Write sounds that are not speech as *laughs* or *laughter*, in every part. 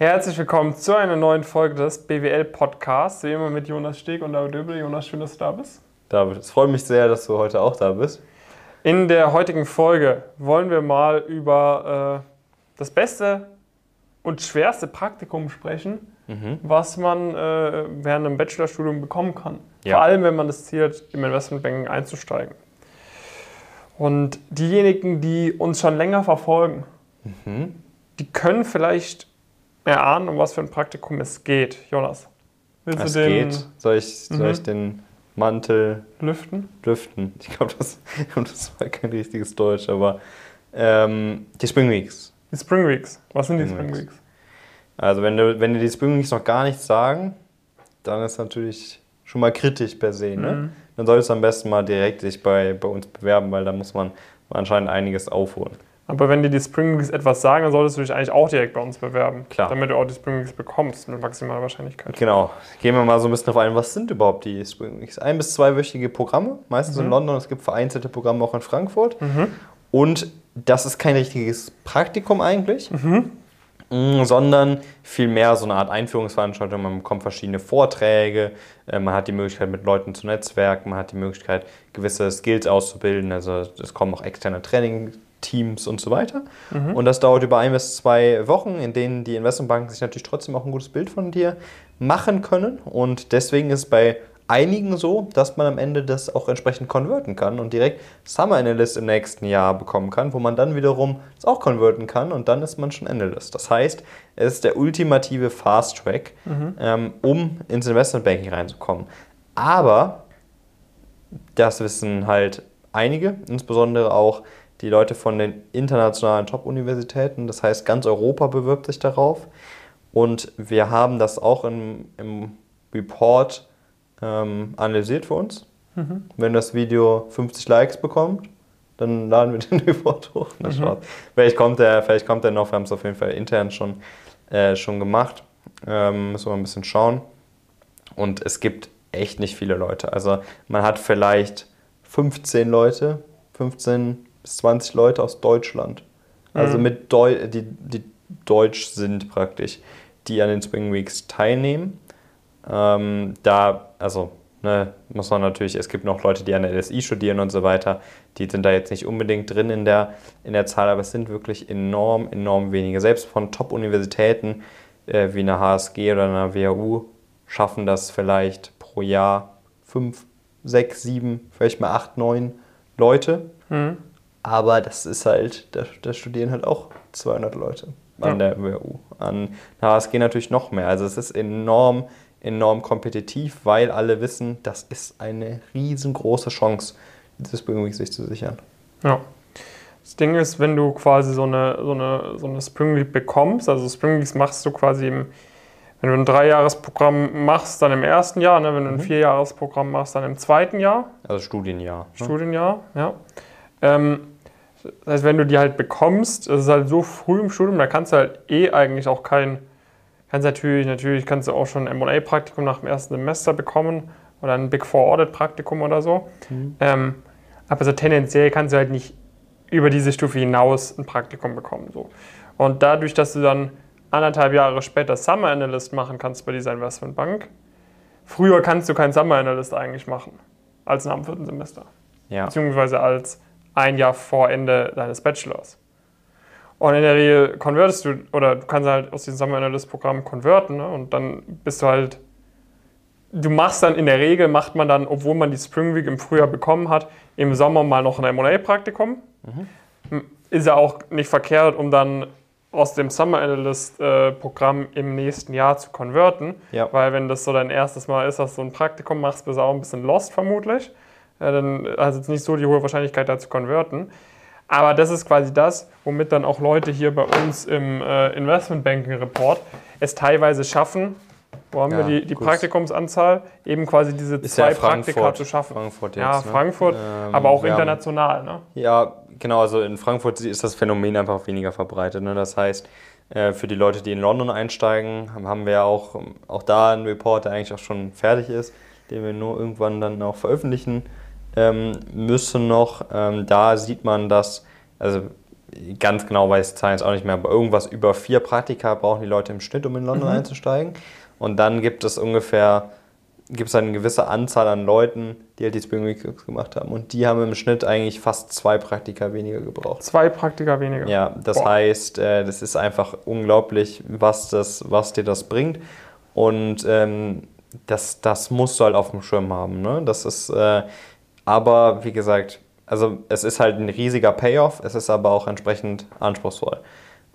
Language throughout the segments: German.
Herzlich willkommen zu einer neuen Folge des BWL Podcasts. Wie immer mit Jonas Steg und David Döbel. Jonas, schön, dass du da bist. David, es freut mich sehr, dass du heute auch da bist. In der heutigen Folge wollen wir mal über äh, das beste und schwerste Praktikum sprechen, mhm. was man äh, während einem Bachelorstudium bekommen kann. Ja. Vor allem, wenn man das Ziel hat, im Investmentbanking einzusteigen. Und diejenigen, die uns schon länger verfolgen, mhm. die können vielleicht erahnen, um was für ein Praktikum es geht. Jonas, willst es du den... Geht. Soll ich, mhm. ich den Mantel... Lüften? Lüften. *laughs* Ich glaube, das, das war kein richtiges Deutsch, aber ähm, die Spring Weeks. Die Spring Weeks. Was sind Spring die Spring Weeks? Also wenn, du, wenn dir die Spring Weeks noch gar nichts sagen, dann ist natürlich schon mal kritisch per se. Ne? Mhm. Dann solltest du am besten mal direkt sich bei, bei uns bewerben, weil da muss man anscheinend einiges aufholen. Aber wenn dir die Spring Weeks etwas sagen, dann solltest du dich eigentlich auch direkt bei uns bewerben. Klar. Damit du auch die Spring Weeks bekommst mit maximaler Wahrscheinlichkeit. Genau. Gehen wir mal so ein bisschen auf ein, was sind überhaupt die Spring Weeks? Ein- bis zweiwöchige Programme, meistens mhm. in London. Es gibt vereinzelte Programme auch in Frankfurt. Mhm. Und das ist kein richtiges Praktikum eigentlich. Mhm. Mm, sondern vielmehr so eine Art Einführungsveranstaltung. Man bekommt verschiedene Vorträge, äh, man hat die Möglichkeit, mit Leuten zu netzwerken, man hat die Möglichkeit, gewisse Skills auszubilden. Also es kommen auch externe Training Teams und so weiter. Mhm. Und das dauert über ein bis zwei Wochen, in denen die Investmentbanken sich natürlich trotzdem auch ein gutes Bild von dir machen können. Und deswegen ist bei einigen so, dass man am Ende das auch entsprechend konverten kann und direkt Summer Analyst im nächsten Jahr bekommen kann, wo man dann wiederum das auch konverten kann und dann ist man schon Analyst. Das heißt, es ist der ultimative Fast Track, mhm. ähm, um ins Investmentbanking reinzukommen. Aber das wissen halt einige, insbesondere auch die Leute von den internationalen Top-Universitäten. Das heißt, ganz Europa bewirbt sich darauf. Und wir haben das auch im, im Report ähm, analysiert für uns. Mhm. Wenn das Video 50 Likes bekommt, dann laden wir *laughs* den Report hoch. Na, mhm. Vielleicht, kommt der, vielleicht kommt der noch, wir haben es auf jeden Fall intern schon, äh, schon gemacht. Ähm, müssen wir ein bisschen schauen. Und es gibt echt nicht viele Leute. Also man hat vielleicht 15 Leute, 15 bis 20 Leute aus Deutschland. Also mhm. mit Deu die, die deutsch sind praktisch, die an den Spring Weeks teilnehmen. Ähm, da, also ne, muss man natürlich, es gibt noch Leute, die an der LSI studieren und so weiter, die sind da jetzt nicht unbedingt drin in der, in der Zahl, aber es sind wirklich enorm, enorm wenige. Selbst von Top-Universitäten äh, wie einer HSG oder einer WHU schaffen das vielleicht pro Jahr fünf, sechs, sieben, vielleicht mal acht, neun Leute. Mhm. Aber das ist halt, da, da studieren halt auch 200 Leute an ja. der WHU. An der HSG natürlich noch mehr. Also es ist enorm, enorm kompetitiv, weil alle wissen, das ist eine riesengroße Chance, dieses Spring sich zu sichern. Ja. Das Ding ist, wenn du quasi so eine, so eine, so eine Spring Week bekommst, also Spring Weeks machst du quasi im, wenn du ein Dreijahresprogramm machst, dann im ersten Jahr, ne? wenn du ein mhm. Vierjahresprogramm machst, dann im zweiten Jahr. Also Studienjahr. Ne? Studienjahr, ja. Ähm, das heißt, wenn du die halt bekommst, das ist halt so früh im Studium, da kannst du halt eh eigentlich auch kein Kannst natürlich, natürlich kannst du auch schon ein M&A-Praktikum nach dem ersten Semester bekommen oder ein Big Four Audit-Praktikum oder so. Mhm. Ähm, aber so tendenziell kannst du halt nicht über diese Stufe hinaus ein Praktikum bekommen. So. Und dadurch, dass du dann anderthalb Jahre später Summer Analyst machen kannst bei dieser Investmentbank, früher kannst du keinen Summer Analyst eigentlich machen als nach dem vierten Semester. Ja. Beziehungsweise als ein Jahr vor Ende deines Bachelors. Und in der Regel konvertest du, oder du kannst halt aus diesem Summer Analyst Programm konverten ne? und dann bist du halt, du machst dann in der Regel, macht man dann, obwohl man die Spring Week im Frühjahr bekommen hat, im Sommer mal noch ein M&A-Praktikum. Mhm. Ist ja auch nicht verkehrt, um dann aus dem Summer Analyst äh, Programm im nächsten Jahr zu konverten. Ja. Weil wenn das so dein erstes Mal ist, dass du ein Praktikum machst, bist du auch ein bisschen lost vermutlich. Ja, dann hast du jetzt nicht so die hohe Wahrscheinlichkeit da zu konverten. Aber das ist quasi das, womit dann auch Leute hier bei uns im äh, Investmentbanking Report es teilweise schaffen, wo haben ja, wir die, die Praktikumsanzahl, eben quasi diese ist zwei ja Praktika zu schaffen. Frankfurt jetzt, ja, ne? Frankfurt, ähm, aber auch international. Ne? Ja, genau, also in Frankfurt ist das Phänomen einfach weniger verbreitet. Ne? Das heißt, äh, für die Leute, die in London einsteigen, haben wir auch, auch da einen Report, der eigentlich auch schon fertig ist, den wir nur irgendwann dann auch veröffentlichen müssen noch. Ähm, da sieht man, dass, also ganz genau weiß ich Zahlen jetzt auch nicht mehr, aber irgendwas über vier Praktika brauchen die Leute im Schnitt, um in London mhm. einzusteigen. Und dann gibt es ungefähr, gibt es eine gewisse Anzahl an Leuten, die halt die Spring Week gemacht haben. Und die haben im Schnitt eigentlich fast zwei Praktika weniger gebraucht. Zwei Praktika weniger? Ja, das Boah. heißt, äh, das ist einfach unglaublich, was, das, was dir das bringt. Und ähm, das, das musst du halt auf dem Schirm haben. Ne? Das ist, äh, aber wie gesagt, also es ist halt ein riesiger Payoff, es ist aber auch entsprechend anspruchsvoll.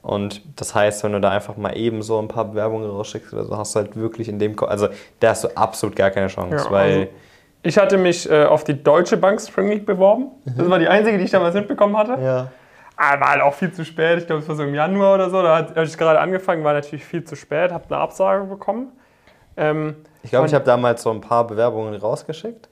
Und das heißt, wenn du da einfach mal eben so ein paar Bewerbungen rausschickst oder so, hast du halt wirklich in dem, also da hast du absolut gar keine Chance, ja, weil also ich hatte mich äh, auf die Deutsche Bank Spring League beworben. Mhm. Das war die einzige, die ich damals mitbekommen hatte. Ja. Aber ah, war halt auch viel zu spät. Ich glaube, es war so im Januar oder so. Da habe ich gerade angefangen, war natürlich viel zu spät, habe eine Absage bekommen. Ähm, ich glaube, ich habe damals so ein paar Bewerbungen rausgeschickt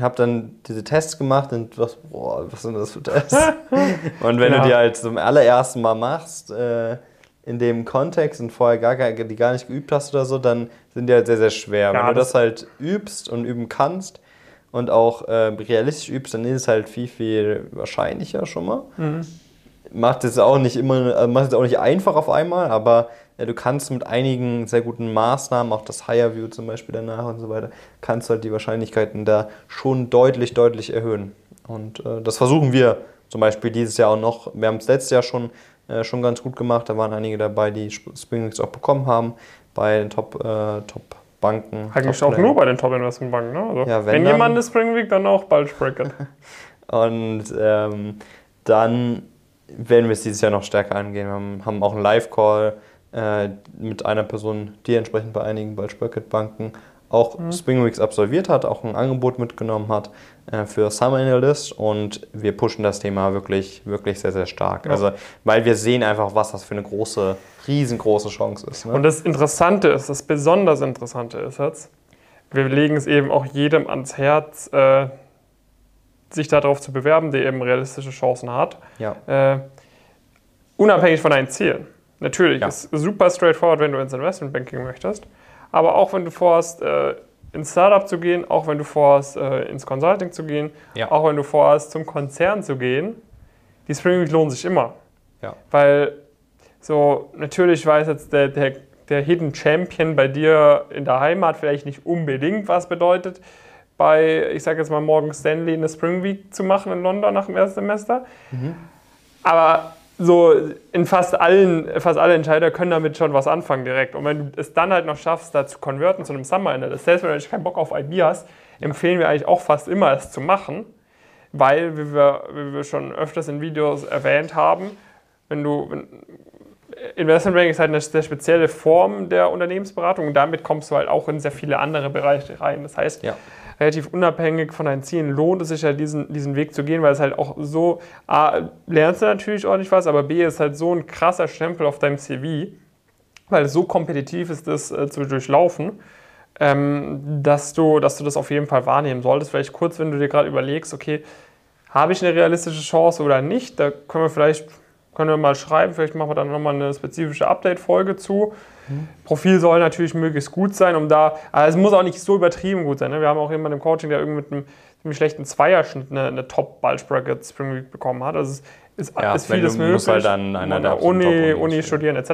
habe dann diese Tests gemacht und was, boah, was sind das für Tests? *laughs* und wenn ja. du die halt zum allerersten Mal machst, äh, in dem Kontext und vorher gar, die gar nicht geübt hast oder so, dann sind die halt sehr, sehr schwer. Ja, wenn du das, das halt übst und üben kannst und auch äh, realistisch übst, dann ist es halt viel, viel wahrscheinlicher schon mal. Mhm. Macht es auch nicht immer, äh, macht es auch nicht einfach auf einmal, aber ja, du kannst mit einigen sehr guten Maßnahmen, auch das Higher View zum Beispiel danach und so weiter, kannst halt die Wahrscheinlichkeiten da schon deutlich, deutlich erhöhen. Und äh, das versuchen wir zum Beispiel dieses Jahr auch noch. Wir haben es letztes Jahr schon, äh, schon ganz gut gemacht. Da waren einige dabei, die Springwings auch bekommen haben bei den Top, äh, Top Banken. Eigentlich auch nur bei den Top Investment Banken. Ne? Also ja, wenn, wenn jemand eine Spring Week, dann auch bald Bracket. *laughs* und ähm, dann werden wir es dieses Jahr noch stärker angehen. Wir haben, haben auch einen Live-Call äh, mit einer Person, die entsprechend bei einigen Bulge-Bracket-Banken auch mhm. Spring Weeks absolviert hat, auch ein Angebot mitgenommen hat äh, für Summer Analyst und wir pushen das Thema wirklich, wirklich sehr, sehr stark. Ja. Also, weil wir sehen einfach, was das für eine große, riesengroße Chance ist. Ne? Und das Interessante ist, das besonders Interessante ist jetzt, wir legen es eben auch jedem ans Herz, äh, sich darauf zu bewerben, der eben realistische Chancen hat. Ja. Äh, unabhängig von deinen Zielen. Natürlich, ja. ist super straightforward, wenn du ins Investmentbanking möchtest. Aber auch wenn du vorhast, äh, ins Startup zu gehen, auch wenn du vorhast, äh, ins Consulting zu gehen, ja. auch wenn du vorhast, zum Konzern zu gehen, die Spring Week lohnt sich immer. Ja. Weil so, natürlich weiß jetzt der, der, der Hidden Champion bei dir in der Heimat vielleicht nicht unbedingt, was bedeutet, bei, ich sage jetzt mal, Morgan Stanley eine Spring Week zu machen in London nach dem ersten Semester. Mhm. Aber so in fast allen, fast alle Entscheider können damit schon was anfangen direkt. Und wenn du es dann halt noch schaffst, da zu konverten zu einem Summer Analyst, selbst wenn du keinen Bock auf IB hast, empfehlen wir eigentlich auch fast immer, es zu machen, weil, wie wir, wie wir schon öfters in Videos erwähnt haben, wenn du, wenn, Investment Banking ist halt eine sehr spezielle Form der Unternehmensberatung und damit kommst du halt auch in sehr viele andere Bereiche rein. Das heißt, ja relativ unabhängig von deinen Zielen lohnt es sich ja, diesen, diesen Weg zu gehen, weil es halt auch so, A, lernst du natürlich ordentlich was, aber B, ist halt so ein krasser Stempel auf deinem CV, weil es so kompetitiv ist, das äh, zu durchlaufen, ähm, dass, du, dass du das auf jeden Fall wahrnehmen solltest. Vielleicht kurz, wenn du dir gerade überlegst, okay, habe ich eine realistische Chance oder nicht, da können wir vielleicht können wir mal schreiben, vielleicht machen wir dann nochmal eine spezifische Update-Folge zu. Mhm. Profil soll natürlich möglichst gut sein, um da, also es muss auch nicht so übertrieben gut sein. Ne? Wir haben auch jemanden im Coaching, der irgendwie mit einem ziemlich schlechten Zweierschnitt eine, eine Top-Ball-Sprocket Spring Week bekommen hat. Also es ist, ja, ist vieles möglich. Muss halt dann einer der Uni, Uni studieren etc.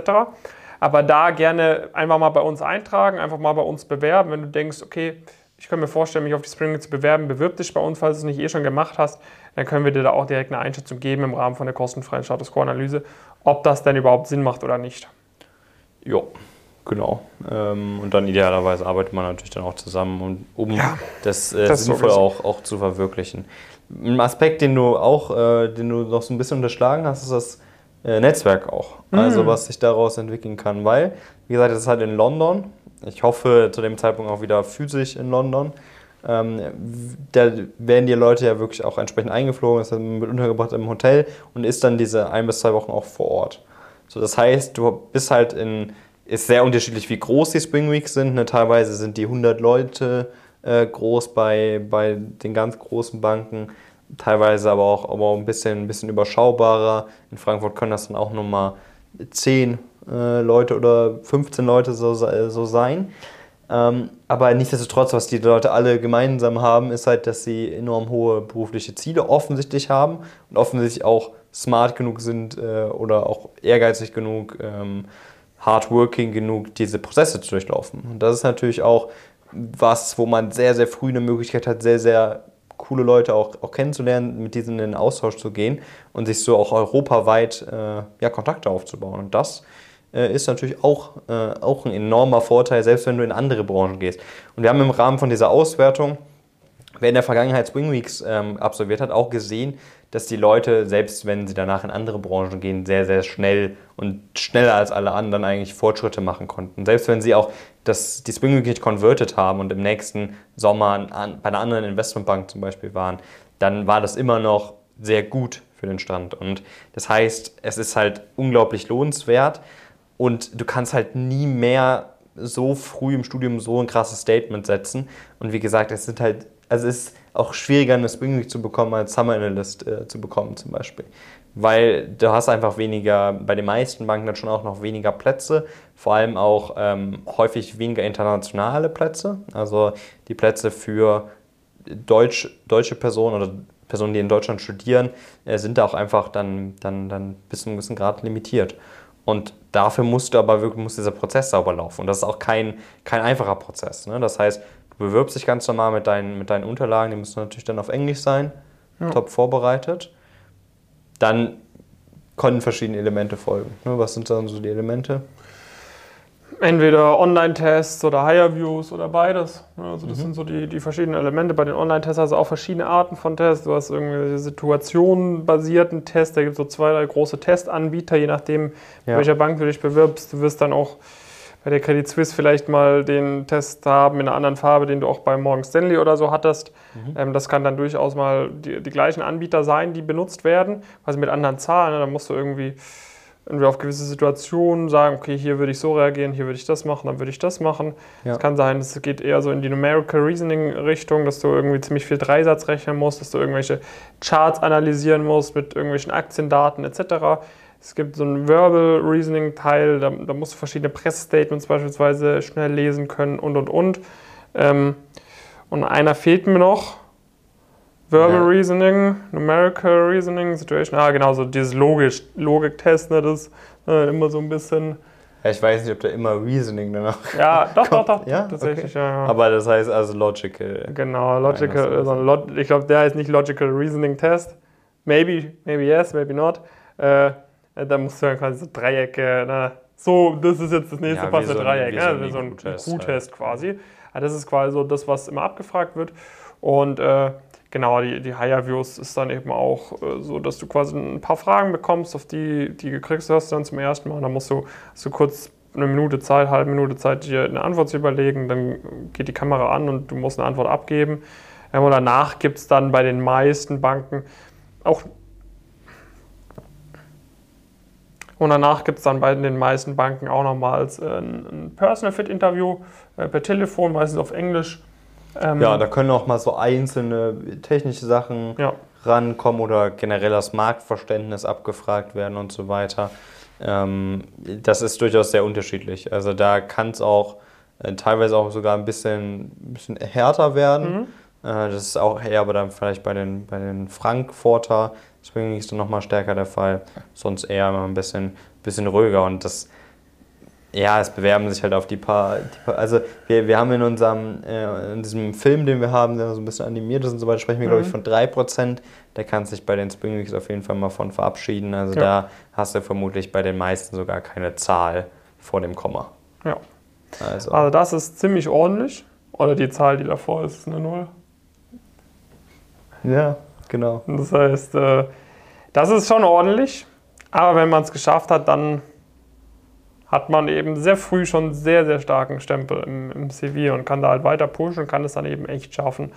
Aber da gerne einfach mal bei uns eintragen, einfach mal bei uns bewerben, wenn du denkst, okay, ich kann mir vorstellen, mich auf die Spring Week zu bewerben, bewirb dich bei uns, falls du es nicht eh schon gemacht hast, dann können wir dir da auch direkt eine Einschätzung geben im Rahmen von der kostenfreien Status Quo-Analyse, ob das denn überhaupt Sinn macht oder nicht. Ja, Genau. Ähm, und dann idealerweise arbeitet man natürlich dann auch zusammen, um ja, das, äh, das sinnvoll auch, auch zu verwirklichen. Ein Aspekt, den du auch, äh, den du noch so ein bisschen unterschlagen hast, ist das äh, Netzwerk auch. Mhm. Also was sich daraus entwickeln kann. Weil, wie gesagt, das ist halt in London. Ich hoffe zu dem Zeitpunkt auch wieder physisch in London. Ähm, da werden die Leute ja wirklich auch entsprechend eingeflogen, ist dann mit untergebracht im Hotel und ist dann diese ein bis zwei Wochen auch vor Ort. So, das heißt, du bist halt in ist sehr unterschiedlich, wie groß die Spring Weeks sind. Ne? Teilweise sind die 100 Leute äh, groß bei, bei den ganz großen Banken, teilweise aber auch, aber ein, bisschen, ein bisschen überschaubarer. In Frankfurt können das dann auch nochmal 10 äh, Leute oder 15 Leute so, so sein. Ähm, aber nichtsdestotrotz, was die Leute alle gemeinsam haben, ist halt, dass sie enorm hohe berufliche Ziele offensichtlich haben und offensichtlich auch smart genug sind äh, oder auch ehrgeizig genug, ähm, hardworking genug, diese Prozesse zu durchlaufen. Und das ist natürlich auch was, wo man sehr, sehr früh eine Möglichkeit hat, sehr, sehr coole Leute auch, auch kennenzulernen, mit diesen in den Austausch zu gehen und sich so auch europaweit äh, ja, Kontakte aufzubauen. Und das äh, ist natürlich auch, äh, auch ein enormer Vorteil, selbst wenn du in andere Branchen gehst. Und wir haben im Rahmen von dieser Auswertung, wer in der Vergangenheit Spring Weeks ähm, absolviert hat, auch gesehen, dass die Leute, selbst wenn sie danach in andere Branchen gehen, sehr, sehr schnell und schneller als alle anderen eigentlich Fortschritte machen konnten. Selbst wenn sie auch das, die Spring Week nicht converted haben und im nächsten Sommer an, bei einer anderen Investmentbank zum Beispiel waren, dann war das immer noch sehr gut für den Strand. Und das heißt, es ist halt unglaublich lohnenswert und du kannst halt nie mehr so früh im Studium so ein krasses Statement setzen. Und wie gesagt, es sind halt, also es ist auch schwieriger, eine Spring Week zu bekommen, als Summer Analyst äh, zu bekommen zum Beispiel. Weil du hast einfach weniger, bei den meisten Banken dann schon auch noch weniger Plätze, vor allem auch ähm, häufig weniger internationale Plätze. Also die Plätze für Deutsch, deutsche Personen oder Personen, die in Deutschland studieren, äh, sind da auch einfach dann, dann, dann bis zu einem gewissen Grad limitiert. Und dafür musst du aber wirklich, muss dieser Prozess sauber laufen. Und das ist auch kein, kein einfacher Prozess. Ne? Das heißt, du bewirbst dich ganz normal mit deinen, mit deinen Unterlagen, die müssen natürlich dann auf Englisch sein, ja. top vorbereitet. Dann können verschiedene Elemente folgen. Ne? Was sind dann so die Elemente? Entweder Online-Tests oder Higher-Views oder beides. Also das mhm. sind so die, die verschiedenen Elemente. Bei den Online-Tests hast du auch verschiedene Arten von Tests. Du hast irgendwelche situationenbasierten Tests. Da gibt es so zwei, drei große Testanbieter, je nachdem, ja. welcher Bank du dich bewirbst. Du wirst dann auch bei der Credit Suisse vielleicht mal den Test haben in einer anderen Farbe, den du auch bei Morgan Stanley oder so hattest. Mhm. Ähm, das kann dann durchaus mal die, die, gleichen Anbieter sein, die benutzt werden, quasi mit anderen Zahlen. Ne? Da musst du irgendwie entweder auf gewisse Situationen sagen, okay, hier würde ich so reagieren, hier würde ich das machen, dann würde ich das machen. Es ja. kann sein, es geht eher so in die Numerical Reasoning Richtung, dass du irgendwie ziemlich viel Dreisatz rechnen musst, dass du irgendwelche Charts analysieren musst mit irgendwelchen Aktiendaten etc. Es gibt so einen Verbal Reasoning Teil, da, da musst du verschiedene Pressstatements beispielsweise schnell lesen können und und und. Ähm, und einer fehlt mir noch, Verbal ja. Reasoning, Numerical Reasoning, Situation. Ah, genau, so dieses Logisch, Logik-Test, ne, das äh, immer so ein bisschen. Ja, ich weiß nicht, ob da immer Reasoning danach. Ja, doch, kommt. doch, doch. Ja? Tatsächlich, okay. ja, ja. Aber das heißt also Logical. Genau, Logical. Also Log ich glaube, der heißt nicht Logical Reasoning Test. Maybe, maybe yes, maybe not. Äh, da musst du dann quasi so Dreiecke, na, so, das ist jetzt das nächste ja, passende so Dreieck, ne? so, ne? so ein Q-Test quasi. Ja, das ist quasi so das, was immer abgefragt wird. Und äh, genau, die, die Higher Views ist dann eben auch äh, so, dass du quasi ein paar Fragen bekommst, auf die, die gekriegst hast du dann zum ersten Mal. Und dann musst du, du kurz eine Minute Zeit, halbe Minute Zeit, dir eine Antwort zu überlegen. Dann geht die Kamera an und du musst eine Antwort abgeben. Ähm, und danach gibt es dann bei den meisten Banken auch Und danach gibt es dann bei den meisten Banken auch nochmals äh, ein Personal Fit Interview äh, per Telefon, meistens auf Englisch. Ähm, ja, da können auch mal so einzelne technische Sachen ja. rankommen oder generell das Marktverständnis abgefragt werden und so weiter. Ähm, das ist durchaus sehr unterschiedlich. Also da kann es auch äh, teilweise auch sogar ein bisschen, bisschen härter werden. Mhm. Äh, das ist auch eher aber dann vielleicht bei den, bei den Frankfurter Springen ist dann nochmal stärker der Fall. Sonst eher immer ein bisschen, bisschen ruhiger und das ja, es bewerben sich halt auf die paar. Die paar also, wir, wir haben in unserem, äh, in diesem Film, den wir haben, der so ein bisschen animiert ist und so weiter, sprechen wir, mhm. glaube ich, von 3%. Der kann sich bei den Spring Weeks auf jeden Fall mal von verabschieden. Also, ja. da hast du vermutlich bei den meisten sogar keine Zahl vor dem Komma. Ja. Also, also das ist ziemlich ordentlich. Oder die Zahl, die davor ist, ist eine Null. Ja, genau. Das heißt, äh, das ist schon ordentlich. Aber wenn man es geschafft hat, dann hat man eben sehr früh schon sehr, sehr starken Stempel im, im CV und kann da halt weiter pushen und kann es dann eben echt schaffen,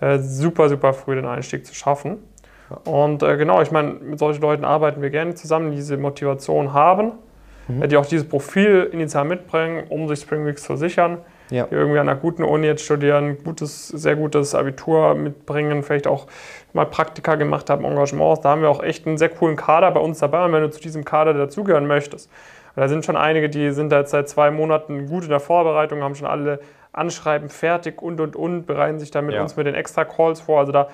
äh, super, super früh den Einstieg zu schaffen. Und äh, genau, ich meine, mit solchen Leuten arbeiten wir gerne zusammen, die diese Motivation haben, mhm. äh, die auch dieses Profil initial mitbringen, um sich Spring Weeks zu sichern. Ja. Die irgendwie an einer guten Uni jetzt studieren, gutes, sehr gutes Abitur mitbringen, vielleicht auch mal Praktika gemacht haben, Engagements. Da haben wir auch echt einen sehr coolen Kader bei uns dabei. Und wenn du zu diesem Kader dazugehören möchtest, da sind schon einige, die sind da jetzt seit zwei Monaten gut in der Vorbereitung, haben schon alle Anschreiben fertig und und und, bereiten sich dann mit ja. uns mit den Extra-Calls vor. Also da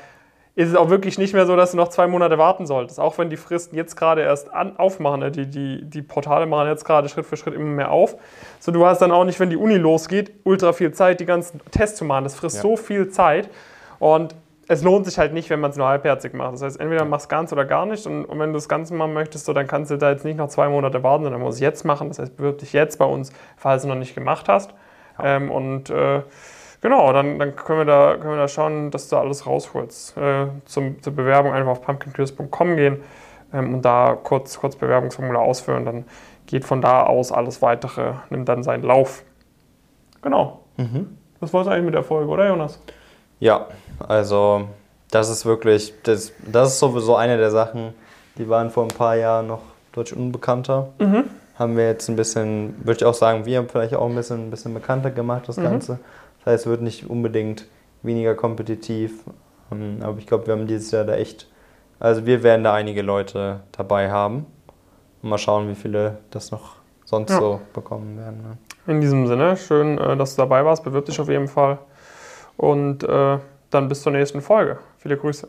ist es auch wirklich nicht mehr so, dass du noch zwei Monate warten solltest. Auch wenn die Fristen jetzt gerade erst an, aufmachen, ne? die, die, die Portale machen jetzt gerade Schritt für Schritt immer mehr auf. So, du hast dann auch nicht, wenn die Uni losgeht, ultra viel Zeit, die ganzen Tests zu machen. Das frisst Ja. so viel Zeit. Und es lohnt sich halt nicht, wenn man es nur halbherzig macht. Das heißt, entweder machst du ganz oder gar nicht. Und, und wenn du das Ganze machen möchtest, so, dann kannst du da jetzt nicht noch zwei Monate warten, sondern musst es jetzt machen. Das heißt, bewirb dich jetzt bei uns, falls du noch nicht gemacht hast. Ähm, und äh, genau, dann, dann können, wir da, können wir da schauen, dass du alles rausholst. Äh, zum, zur Bewerbung einfach auf pumpkincurious.com gehen ähm, und da kurz, kurz Bewerbungsformular ausfüllen. Dann geht von da aus alles Weitere, nimmt dann seinen Lauf. Genau. Das war es eigentlich mit der Folge, oder Jonas? Ja, also das ist wirklich, das, das ist sowieso eine der Sachen, die waren vor ein paar Jahren noch deutlich unbekannter. Haben wir jetzt ein bisschen, würde ich auch sagen, wir haben vielleicht auch ein bisschen, ein bisschen bekannter gemacht, das Ganze. Das heißt, es wird nicht unbedingt weniger kompetitiv. Ähm, Aber ich glaube, wir haben dieses Jahr da echt, also wir werden da einige Leute dabei haben. Und mal schauen, wie viele das noch sonst Ja. so bekommen werden. Ne? In diesem Sinne, schön, äh, dass du dabei warst. Bewirb dich auf jeden Fall. Und äh, dann bis zur nächsten Folge. Viele Grüße.